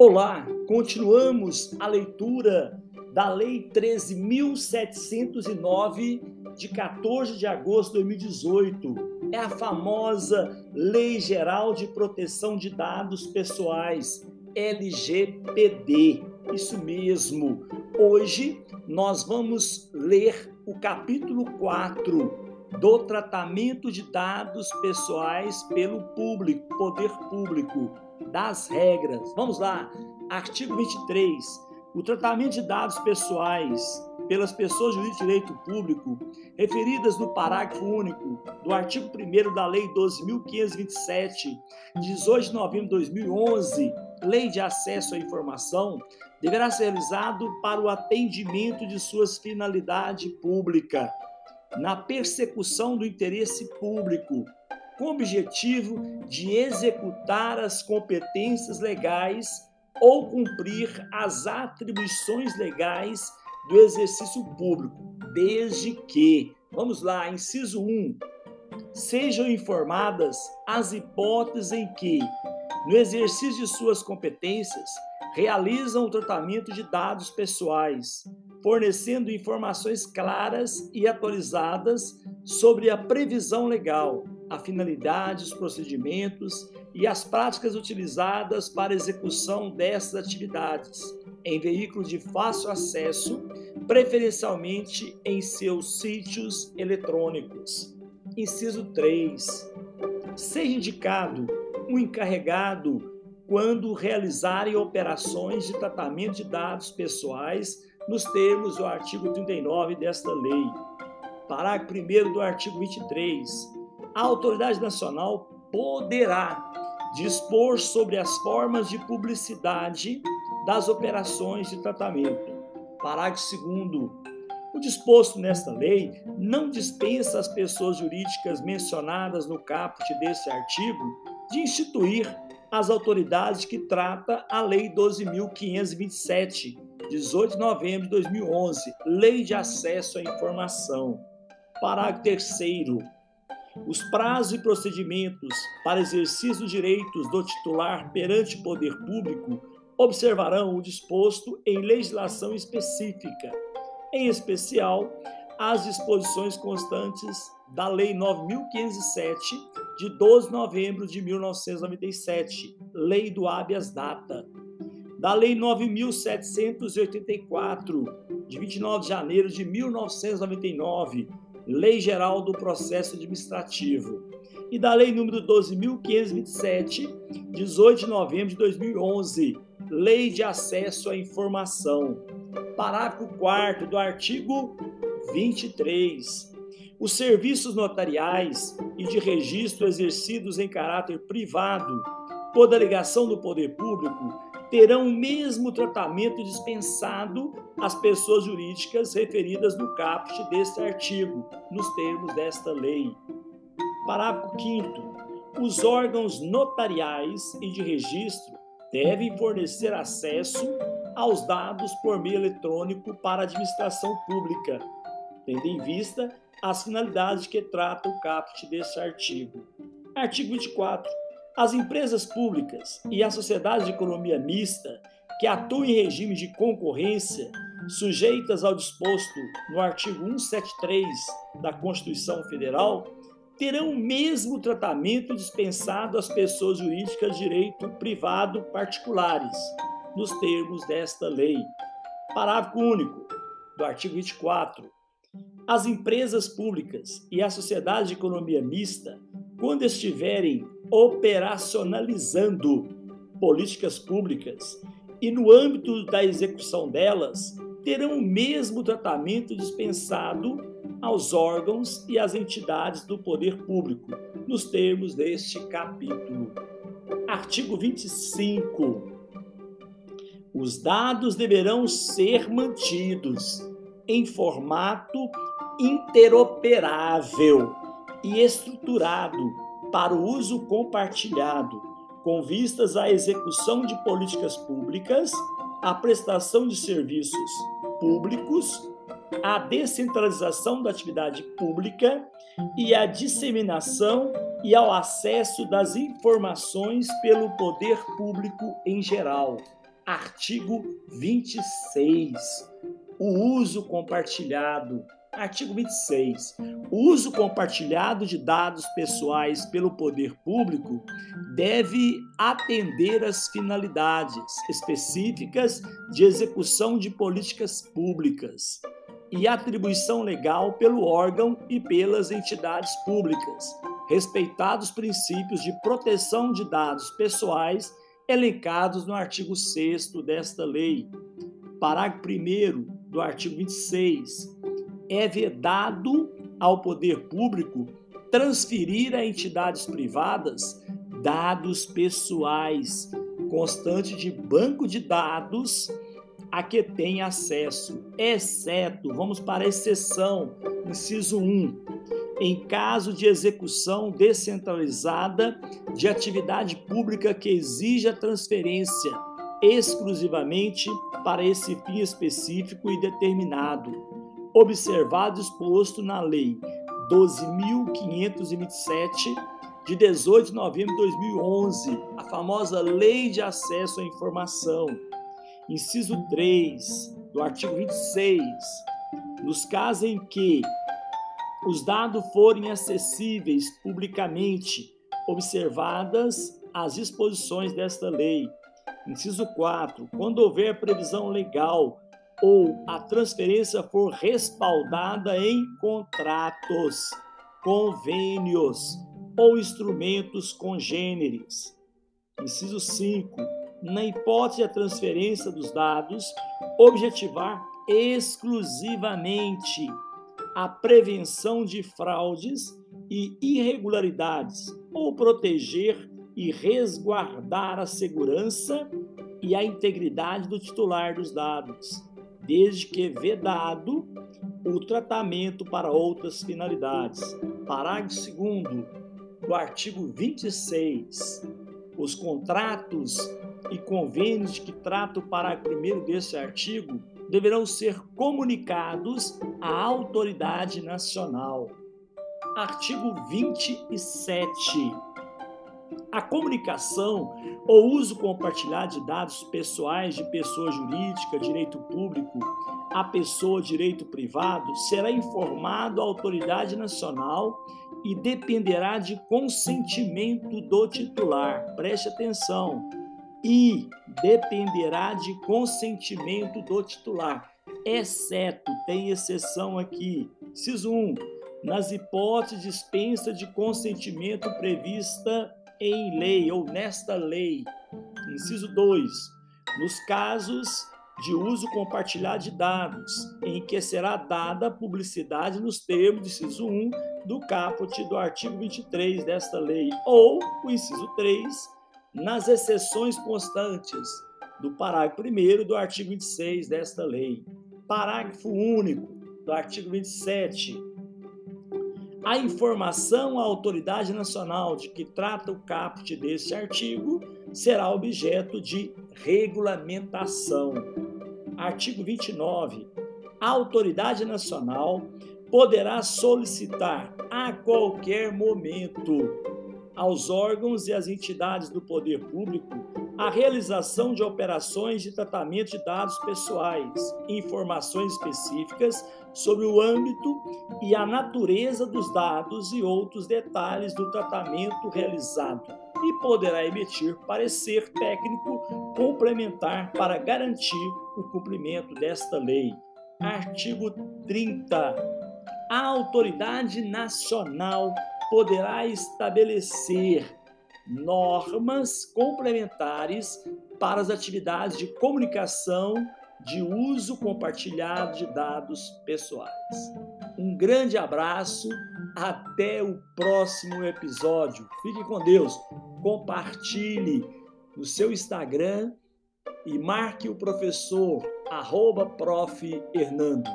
Olá, continuamos a leitura da Lei 13.709 de 14 de agosto de 2018. É a famosa Lei Geral de Proteção de Dados Pessoais, LGPD. Isso mesmo. Hoje nós vamos ler o capítulo 4 do tratamento de dados pessoais pelo público, poder público, das regras. Vamos lá, artigo 23. O tratamento de dados pessoais pelas pessoas de direito público, referidas no parágrafo único do artigo 1 da Lei 12.527, 18 de novembro de 2011, Lei de Acesso à Informação, deverá ser realizado para o atendimento de suas finalidade pública na persecução do interesse público, com o objetivo de executar as competências legais ou cumprir as atribuições legais do exercício público, desde que, vamos lá, inciso 1, sejam informadas as hipóteses em que, no exercício de suas competências, realizam o tratamento de dados pessoais, fornecendo informações claras e atualizadas sobre a previsão legal, a finalidade, os procedimentos e as práticas utilizadas para execução dessas atividades em veículos de fácil acesso, preferencialmente em seus sítios eletrônicos. Inciso 3. Seja indicado um encarregado quando realizarem operações de tratamento de dados pessoais nos termos do artigo 39 desta lei. Parágrafo 1 do artigo 23. A autoridade nacional poderá dispor sobre as formas de publicidade das operações de tratamento. Parágrafo 2 o disposto nesta lei não dispensa as pessoas jurídicas mencionadas no caput desse artigo de instituir as autoridades que trata a Lei 12.527, 18 de novembro de 2011, Lei de Acesso à Informação. Parágrafo 3 os prazos e procedimentos para exercício dos direitos do titular perante o poder público observarão o disposto em legislação específica, em especial as disposições constantes da Lei 9507 de 12 de novembro de 1997, Lei do habeas data, da Lei 9784 de 29 de janeiro de 1999, Lei Geral do Processo Administrativo, e da Lei número 12527, 18 de novembro de 2011, Lei de Acesso à Informação. Parágrafo 4 do artigo 23 os serviços notariais e de registro exercidos em caráter privado por delegação do poder público terão o mesmo tratamento dispensado às pessoas jurídicas referidas no caput deste artigo, nos termos desta lei. Parágrafo 5 os órgãos notariais e de registro devem fornecer acesso aos dados por meio eletrônico para a administração pública, tendo em vista as finalidades que trata o caput deste artigo. Artigo 24. As empresas públicas e a sociedade de economia mista que atuam em regime de concorrência, sujeitas ao disposto no artigo 173 da Constituição Federal, terão o mesmo tratamento dispensado às pessoas jurídicas de direito privado particulares, nos termos desta lei. Parágrafo único do artigo 24. As empresas públicas e a sociedade de economia mista, quando estiverem operacionalizando políticas públicas e no âmbito da execução delas, terão o mesmo tratamento dispensado aos órgãos e às entidades do poder público, nos termos deste capítulo. Artigo 25. Os dados deverão ser mantidos em formato interoperável e estruturado para o uso compartilhado, com vistas à execução de políticas públicas, à prestação de serviços públicos, à descentralização da atividade pública e à disseminação e ao acesso das informações pelo poder público em geral. Artigo 26. O uso compartilhado. Artigo 26. O uso compartilhado de dados pessoais pelo poder público deve atender às finalidades específicas de execução de políticas públicas e atribuição legal pelo órgão e pelas entidades públicas, respeitados princípios de proteção de dados pessoais elencados no artigo 6 desta lei. Parágrafo 1 do artigo 26. É vedado ao poder público transferir a entidades privadas dados pessoais constante de banco de dados a que tem acesso, exceto, vamos para a exceção, inciso 1, em caso de execução descentralizada de atividade pública que exija transferência exclusivamente para esse fim específico e determinado, observado exposto na Lei 12.527, de 18 de novembro de 2011, a famosa Lei de Acesso à Informação. Inciso 3 do artigo 26, nos casos em que os dados forem acessíveis publicamente, observadas as disposições desta lei. Inciso 4. Quando houver previsão legal ou a transferência for respaldada em contratos, convênios ou instrumentos congêneres. Inciso 5. Na hipótese da transferência dos dados, objetivar exclusivamente a prevenção de fraudes e irregularidades, ou proteger e resguardar a segurança e a integridade do titular dos dados, desde que vedado o tratamento para outras finalidades. Parágrafo 2 do artigo 26. Os contratos e convênios que trata o parágrafo 1 desse artigo deverão ser comunicados à autoridade nacional. Artigo 27. A comunicação ou uso compartilhado de dados pessoais de pessoa jurídica, direito público, a pessoa direito privado será informado à autoridade nacional e dependerá de consentimento do titular. Preste atenção. E dependerá de consentimento do titular, exceto, tem exceção aqui, inciso 1, nas hipóteses de dispensa de consentimento prevista em lei ou nesta lei. Inciso 2, nos casos de uso compartilhado de dados, em que será dada publicidade nos termos do inciso 1 do caput do artigo 23 desta lei, ou o inciso 3, nas exceções constantes do parágrafo 1 do artigo 26 desta lei. Parágrafo único do artigo 27. A informação à autoridade nacional de que trata o caput deste artigo será objeto de regulamentação. Artigo 29. A autoridade nacional poderá solicitar a qualquer momento aos órgãos e às entidades do poder público a realização de operações de tratamento de dados pessoais, informações específicas sobre o âmbito e a natureza dos dados e outros detalhes do tratamento realizado e poderá emitir parecer técnico complementar para garantir o cumprimento desta lei. Artigo 30. A autoridade nacional poderá estabelecer normas complementares para as atividades de comunicação de uso compartilhado de dados pessoais. Um grande abraço, até o próximo episódio. Fique com Deus, compartilhe no seu Instagram e marque o professor, arroba prof. Hernando.